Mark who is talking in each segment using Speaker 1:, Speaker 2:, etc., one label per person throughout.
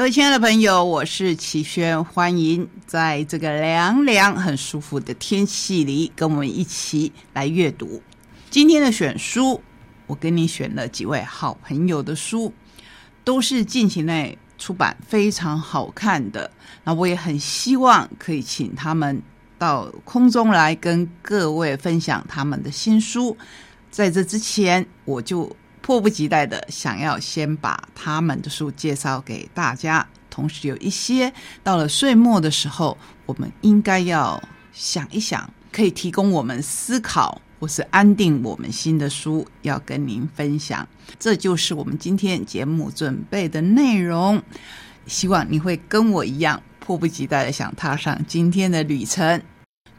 Speaker 1: 各位亲爱的朋友，我是齐轩，欢迎在这个凉凉、很舒服的天气里，跟我们一起来阅读今天的选书。我给你选了几位好朋友的书，都是近期内。出版非常好看的，那我也很希望可以请他们到空中来跟各位分享他们的新书。在这之前，我就迫不及待的想要先把他们的书介绍给大家，同时有一些到了岁末的时候，我们应该要想一想，可以提供我们思考。或是安定我们新的书要跟您分享，这就是我们今天节目准备的内容。希望你会跟我一样迫不及待的想踏上今天的旅程。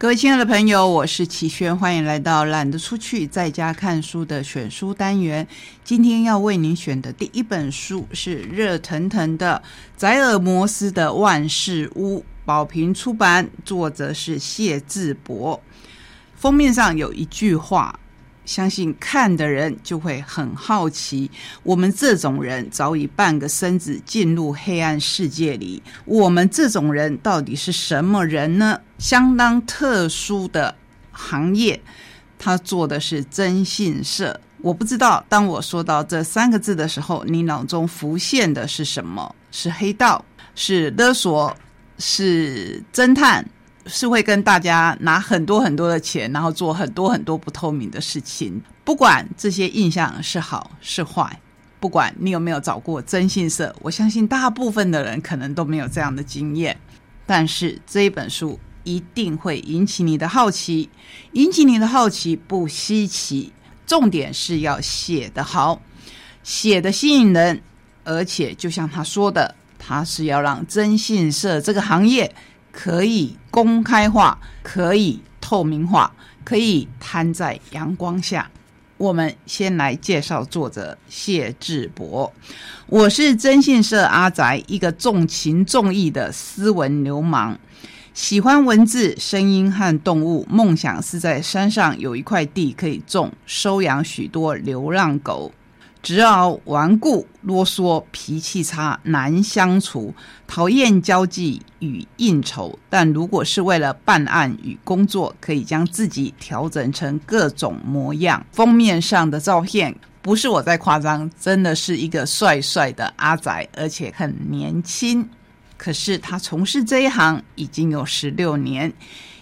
Speaker 1: 各位亲爱的朋友，我是齐轩，欢迎来到懒得出去在家看书的选书单元。今天要为您选的第一本书是热腾腾的《宰尔摩斯的万事屋》，宝瓶出版，作者是谢志博。封面上有一句话，相信看的人就会很好奇：我们这种人早已半个身子进入黑暗世界里，我们这种人到底是什么人呢？相当特殊的行业，他做的是征信社。我不知道，当我说到这三个字的时候，你脑中浮现的是什么？是黑道？是勒索？是侦探？是会跟大家拿很多很多的钱，然后做很多很多不透明的事情。不管这些印象是好是坏，不管你有没有找过征信社，我相信大部分的人可能都没有这样的经验。但是这一本书一定会引起你的好奇，引起你的好奇不稀奇。重点是要写得好，写的吸引人，而且就像他说的，他是要让征信社这个行业。可以公开化，可以透明化，可以摊在阳光下。我们先来介绍作者谢志博。我是征信社阿宅，一个重情重义的斯文流氓，喜欢文字、声音和动物，梦想是在山上有一块地可以种，收养许多流浪狗。执拗顽固、啰嗦、脾气差、难相处，讨厌交际与应酬。但如果是为了办案与工作，可以将自己调整成各种模样。封面上的照片不是我在夸张，真的是一个帅帅的阿仔，而且很年轻。可是他从事这一行已经有十六年。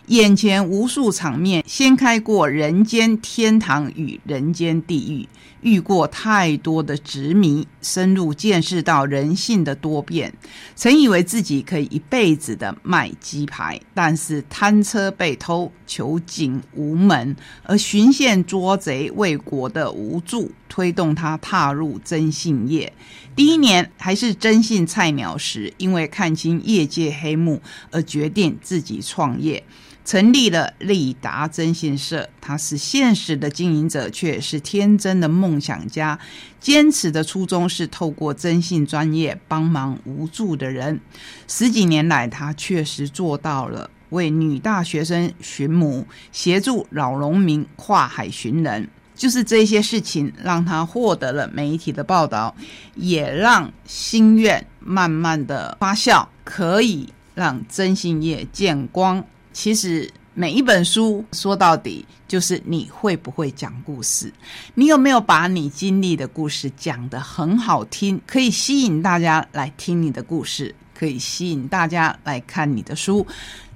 Speaker 1: 眼前无数场面，掀开过人间天堂与人间地狱，遇过太多的执迷，深入见识到人性的多变。曾以为自己可以一辈子的卖鸡排，但是贪车被偷，求警无门，而循线捉贼为国的无助，推动他踏入征信业。第一年还是征信菜鸟时，因为看清业界黑幕，而决定自己创业。成立了利达征信社，他是现实的经营者，却是天真的梦想家。坚持的初衷是透过征信专业帮忙无助的人。十几年来，他确实做到了为女大学生寻母，协助老农民跨海寻人。就是这些事情，让他获得了媒体的报道，也让心愿慢慢的发酵，可以让征信业见光。其实每一本书说到底就是你会不会讲故事，你有没有把你经历的故事讲得很好听，可以吸引大家来听你的故事，可以吸引大家来看你的书。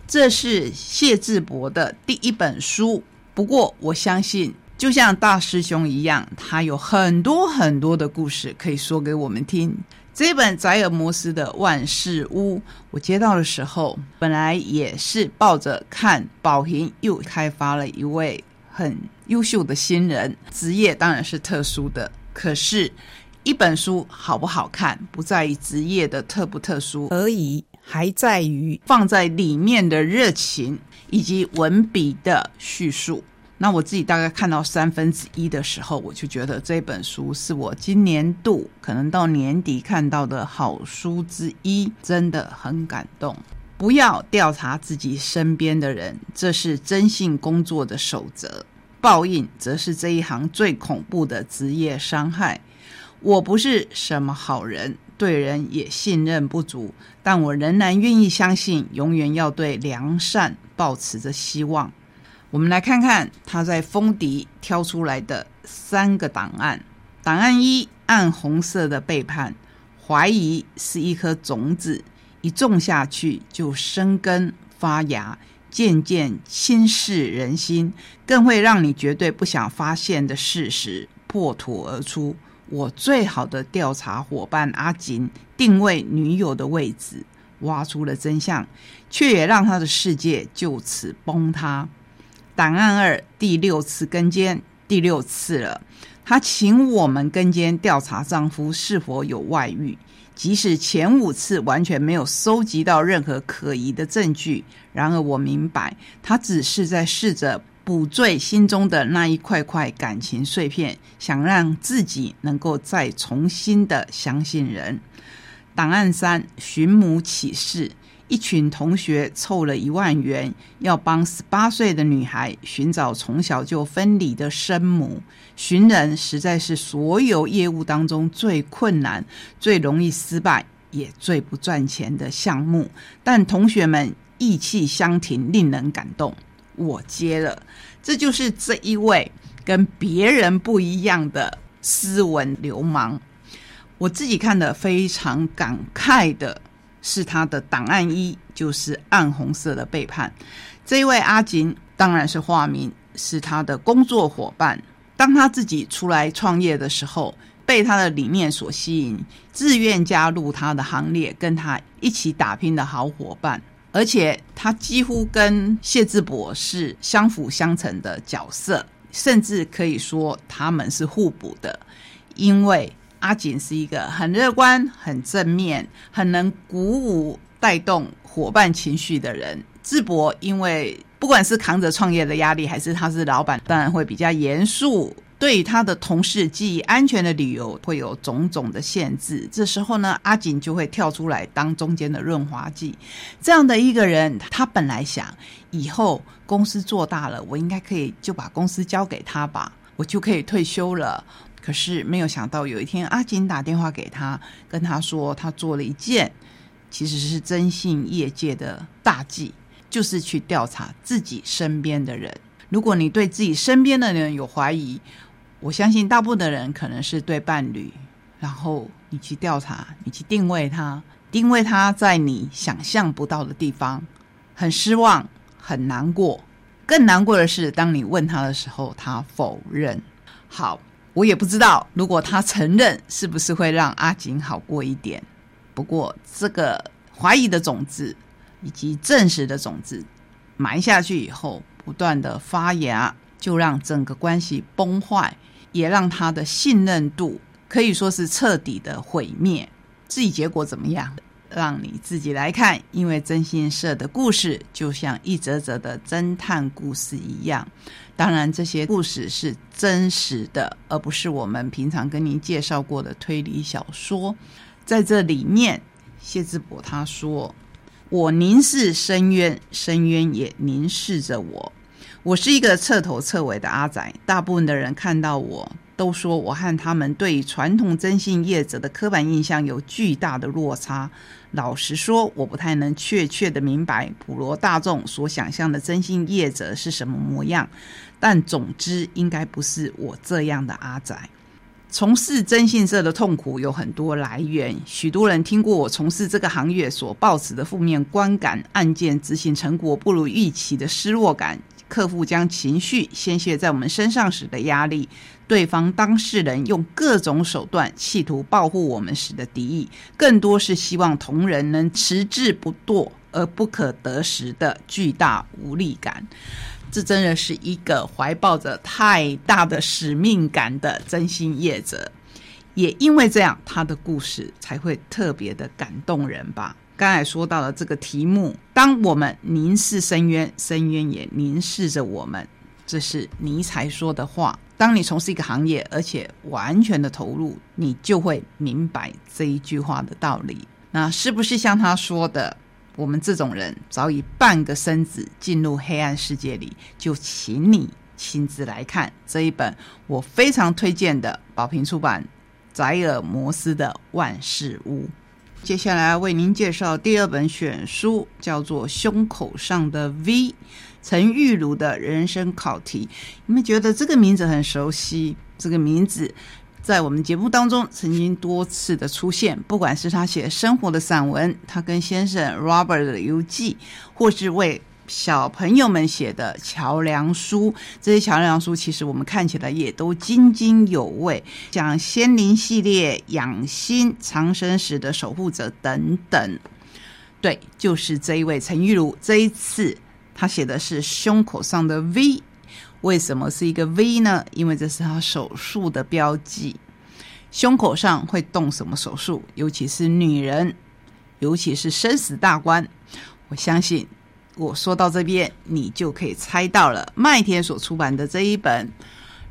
Speaker 1: 这是谢志博的第一本书，不过我相信，就像大师兄一样，他有很多很多的故事可以说给我们听。这本宰尔摩斯的万事屋，我接到的时候，本来也是抱着看宝瓶又开发了一位很优秀的新人，职业当然是特殊的。可是，一本书好不好看，不在于职业的特不特殊而已，还在于放在里面的热情以及文笔的叙述。那我自己大概看到三分之一的时候，我就觉得这本书是我今年度可能到年底看到的好书之一，真的很感动。不要调查自己身边的人，这是征信工作的守则。报应则是这一行最恐怖的职业伤害。我不是什么好人，对人也信任不足，但我仍然愿意相信，永远要对良善保持着希望。我们来看看他在封底挑出来的三个档案。档案一：暗红色的背叛。怀疑是一颗种子，一种下去就生根发芽，渐渐侵蚀人心，更会让你绝对不想发现的事实破土而出。我最好的调查伙伴阿锦定位女友的位置，挖出了真相，却也让他的世界就此崩塌。档案二第六次跟监，第六次了。他请我们跟监调查丈夫是否有外遇，即使前五次完全没有收集到任何可疑的证据。然而我明白，他只是在试着补缀心中的那一块块感情碎片，想让自己能够再重新的相信人。档案三寻母启事。一群同学凑了一万元，要帮十八岁的女孩寻找从小就分离的生母。寻人实在是所有业务当中最困难、最容易失败，也最不赚钱的项目。但同学们意气相挺，令人感动。我接了，这就是这一位跟别人不一样的斯文流氓。我自己看的非常感慨的。是他的档案一，就是暗红色的背叛。这一位阿锦当然是化名，是他的工作伙伴。当他自己出来创业的时候，被他的理念所吸引，自愿加入他的行列，跟他一起打拼的好伙伴。而且他几乎跟谢志博是相辅相成的角色，甚至可以说他们是互补的，因为。阿锦是一个很乐观、很正面、很能鼓舞、带动伙伴情绪的人。智博因为不管是扛着创业的压力，还是他是老板，当然会比较严肃，对他的同事基于安全的理由会有种种的限制。这时候呢，阿锦就会跳出来当中间的润滑剂。这样的一个人，他本来想以后公司做大了，我应该可以就把公司交给他吧，我就可以退休了。可是没有想到，有一天阿锦打电话给他，跟他说他做了一件其实是征信业界的大忌，就是去调查自己身边的人。如果你对自己身边的人有怀疑，我相信大部分的人可能是对伴侣，然后你去调查，你去定位他，定位他在你想象不到的地方，很失望，很难过。更难过的是，当你问他的时候，他否认。好。我也不知道，如果他承认，是不是会让阿锦好过一点？不过，这个怀疑的种子以及证实的种子埋下去以后，不断的发芽，就让整个关系崩坏，也让他的信任度可以说是彻底的毁灭。至于结果怎么样？让你自己来看，因为征信社的故事就像一则则的侦探故事一样。当然，这些故事是真实的，而不是我们平常跟您介绍过的推理小说。在这里面，谢志博他说：“我凝视深渊，深渊也凝视着我。我是一个彻头彻尾的阿仔，大部分的人看到我。”都说我和他们对传统征信业者的刻板印象有巨大的落差。老实说，我不太能确切的明白普罗大众所想象的征信业者是什么模样。但总之，应该不是我这样的阿仔。从事征信社的痛苦有很多来源，许多人听过我从事这个行业所抱持的负面观感，案件执行成果不如预期的失落感。客户将情绪宣泄在我们身上时的压力，对方当事人用各种手段企图保护我们时的敌意，更多是希望同仁能迟滞不堕而不可得时的巨大无力感。这真的是一个怀抱着太大的使命感的真心业者，也因为这样，他的故事才会特别的感动人吧。刚才说到了这个题目，当我们凝视深渊，深渊也凝视着我们，这是尼采说的话。当你从事一个行业，而且完全的投入，你就会明白这一句话的道理。那是不是像他说的，我们这种人早已半个身子进入黑暗世界里？就请你亲自来看这一本我非常推荐的宝瓶出版宅尔摩斯的《万事屋》。接下来为您介绍第二本选书，叫做《胸口上的 V》，陈玉茹的人生考题。你们觉得这个名字很熟悉？这个名字在我们节目当中曾经多次的出现，不管是他写生活的散文，他跟先生 Robert 的游记，或是为小朋友们写的桥梁书，这些桥梁书其实我们看起来也都津津有味，像《仙灵系列》《养心长生石的守护者》等等。对，就是这一位陈玉茹。这一次他写的是胸口上的 V，为什么是一个 V 呢？因为这是他手术的标记。胸口上会动什么手术？尤其是女人，尤其是生死大关，我相信。我说到这边，你就可以猜到了。麦田所出版的这一本《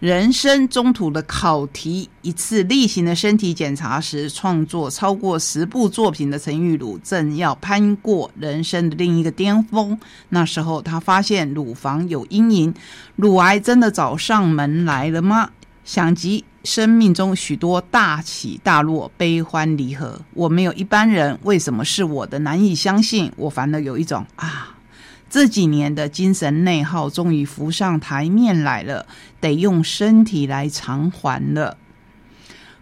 Speaker 1: 人生中途的考题：一次例行的身体检查时，创作超过十部作品的陈玉茹，正要攀过人生的另一个巅峰。那时候，他发现乳房有阴影，乳癌真的找上门来了吗？想及生命中许多大起大落、悲欢离合，我没有一般人，为什么是我的？难以相信，我反而有一种啊。这几年的精神内耗终于浮上台面来了，得用身体来偿还了。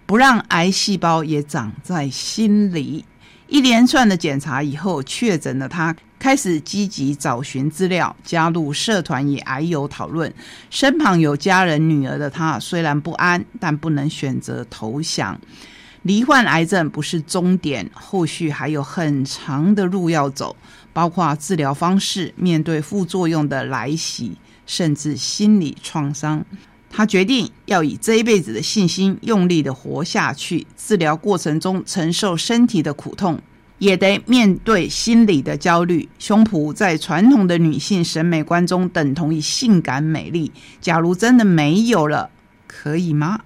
Speaker 1: 不让癌细胞也长在心里。一连串的检查以后，确诊了他，开始积极找寻资料，加入社团与癌友讨论。身旁有家人、女儿的他，虽然不安，但不能选择投降。罹患癌症不是终点，后续还有很长的路要走。包括治疗方式、面对副作用的来袭，甚至心理创伤，他决定要以这一辈子的信心，用力的活下去。治疗过程中承受身体的苦痛，也得面对心理的焦虑。胸脯在传统的女性审美观中等同于性感美丽。假如真的没有了，可以吗？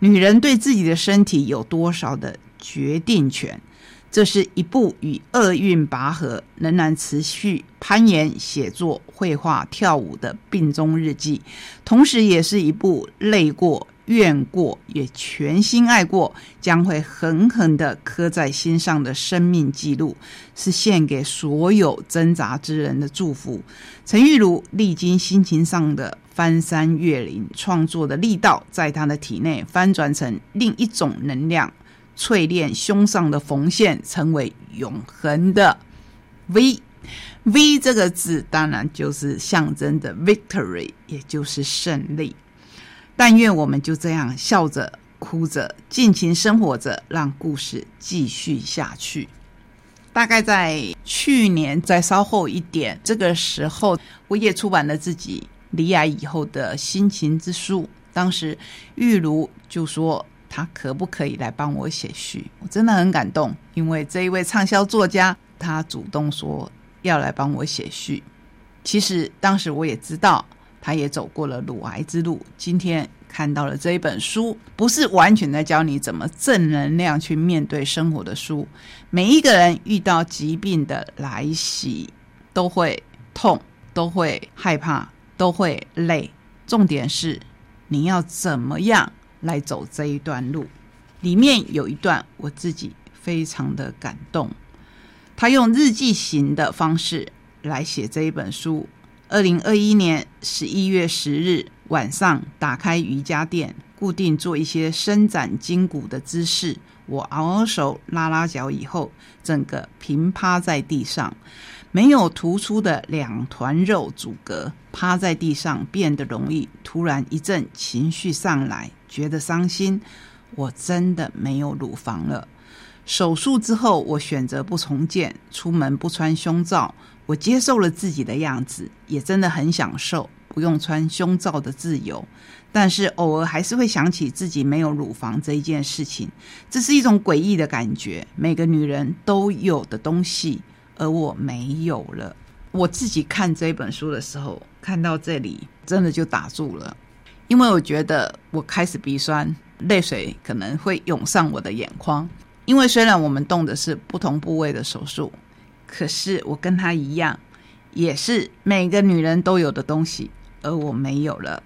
Speaker 1: 女人对自己的身体有多少的决定权？这是一部与厄运拔河、仍然持续攀岩、写作、绘画、跳舞的病中日记，同时也是一部累过、怨过、也全心爱过，将会狠狠的刻在心上的生命记录，是献给所有挣扎之人的祝福。陈玉茹历经心情上的翻山越岭，创作的力道在他的体内翻转成另一种能量。淬炼胸上的缝线，成为永恒的 V。V 这个字当然就是象征的 victory，也就是胜利。但愿我们就这样笑着、哭着、尽情生活着，让故事继续下去。大概在去年，再稍后一点，这个时候我也出版了自己离癌以后的心情之书。当时玉茹就说。他可不可以来帮我写序？我真的很感动，因为这一位畅销作家，他主动说要来帮我写序。其实当时我也知道，他也走过了乳癌之路。今天看到了这一本书，不是完全在教你怎么正能量去面对生活的书。每一个人遇到疾病的来袭，都会痛，都会害怕，都会累。重点是你要怎么样？来走这一段路，里面有一段我自己非常的感动。他用日记型的方式来写这一本书。二零二一年十一月十日晚上，打开瑜伽垫，固定做一些伸展筋骨的姿势。我熬熬手，拉拉脚以后，整个平趴在地上，没有突出的两团肉阻隔，趴在地上变得容易。突然一阵情绪上来。觉得伤心，我真的没有乳房了。手术之后，我选择不重建，出门不穿胸罩，我接受了自己的样子，也真的很享受。不用穿胸罩的自由，但是偶尔还是会想起自己没有乳房这一件事情，这是一种诡异的感觉。每个女人都有的东西，而我没有了。我自己看这本书的时候，看到这里真的就打住了，因为我觉得我开始鼻酸，泪水可能会涌上我的眼眶。因为虽然我们动的是不同部位的手术，可是我跟她一样，也是每个女人都有的东西，而我没有了。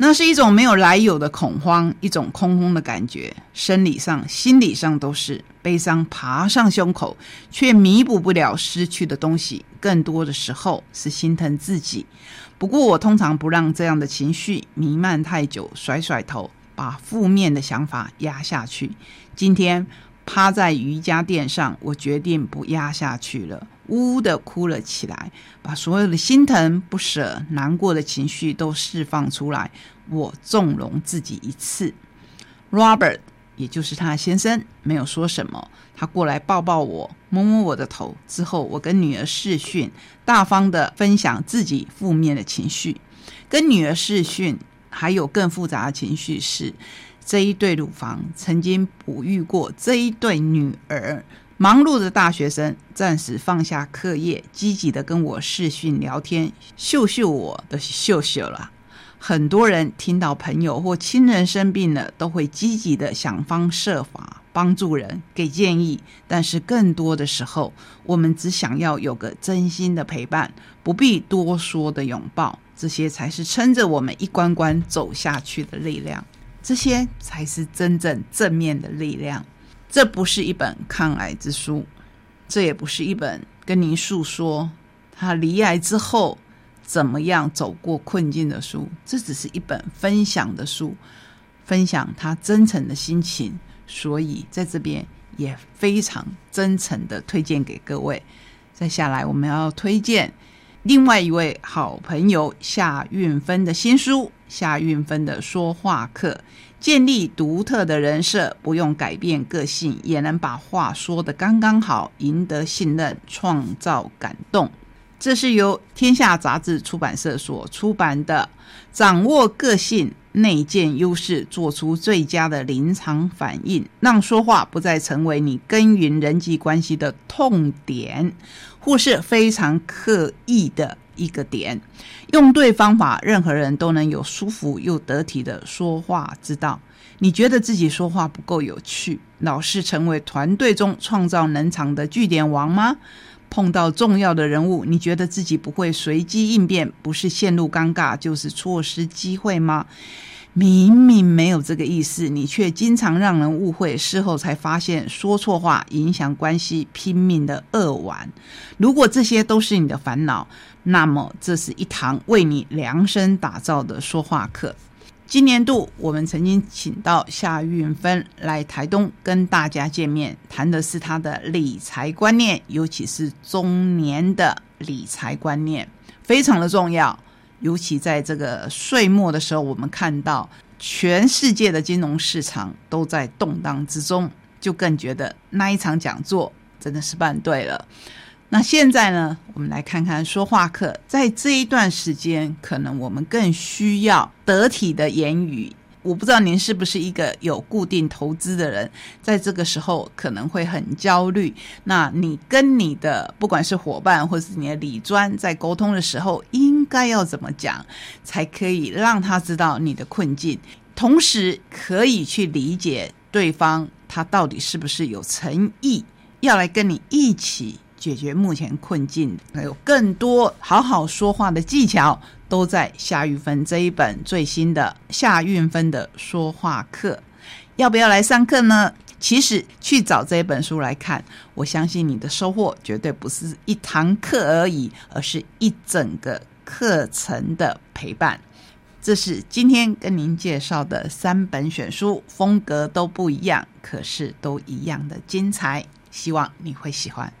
Speaker 1: 那是一种没有来由的恐慌，一种空空的感觉，生理上、心理上都是悲伤爬上胸口，却弥补不了失去的东西。更多的时候是心疼自己。不过我通常不让这样的情绪弥漫太久，甩甩头，把负面的想法压下去。今天趴在瑜伽垫上，我决定不压下去了。呜呜的哭了起来，把所有的心疼、不舍、难过的情绪都释放出来。我纵容自己一次。Robert，也就是他先生，没有说什么。他过来抱抱我，摸摸我的头。之后，我跟女儿视讯，大方的分享自己负面的情绪。跟女儿视讯，还有更复杂的情绪是，这一对乳房曾经哺育过这一对女儿。忙碌的大学生暂时放下课业，积极的跟我视讯聊天，秀秀我的秀秀了。很多人听到朋友或亲人生病了，都会积极的想方设法帮助人，给建议。但是更多的时候，我们只想要有个真心的陪伴，不必多说的拥抱，这些才是撑着我们一关关走下去的力量。这些才是真正正面的力量。这不是一本抗癌之书，这也不是一本跟您诉说他离癌之后怎么样走过困境的书，这只是一本分享的书，分享他真诚的心情，所以在这边也非常真诚的推荐给各位。再下来，我们要推荐另外一位好朋友夏运芬的新书《夏运芬的说话课》。建立独特的人设，不用改变个性，也能把话说得刚刚好，赢得信任，创造感动。这是由天下杂志出版社所出版的《掌握个性内建优势，做出最佳的临场反应，让说话不再成为你耕耘人际关系的痛点，或是非常刻意的。一个点，用对方法，任何人都能有舒服又得体的说话之道。你觉得自己说话不够有趣，老是成为团队中创造能场的据点王吗？碰到重要的人物，你觉得自己不会随机应变，不是陷入尴尬，就是错失机会吗？明明没有这个意思，你却经常让人误会，事后才发现说错话，影响关系，拼命的扼腕。如果这些都是你的烦恼，那么这是一堂为你量身打造的说话课。今年度我们曾经请到夏运芬来台东跟大家见面，谈的是他的理财观念，尤其是中年的理财观念，非常的重要。尤其在这个岁末的时候，我们看到全世界的金融市场都在动荡之中，就更觉得那一场讲座真的是办对了。那现在呢，我们来看看说话课，在这一段时间，可能我们更需要得体的言语。我不知道您是不是一个有固定投资的人，在这个时候可能会很焦虑。那你跟你的不管是伙伴或是你的理专在沟通的时候，应该要怎么讲，才可以让他知道你的困境，同时可以去理解对方他到底是不是有诚意要来跟你一起解决目前困境，还有更多好好说话的技巧。都在夏玉芬这一本最新的夏运芬的说话课，要不要来上课呢？其实去找这本书来看，我相信你的收获绝对不是一堂课而已，而是一整个课程的陪伴。这是今天跟您介绍的三本选书，风格都不一样，可是都一样的精彩，希望你会喜欢。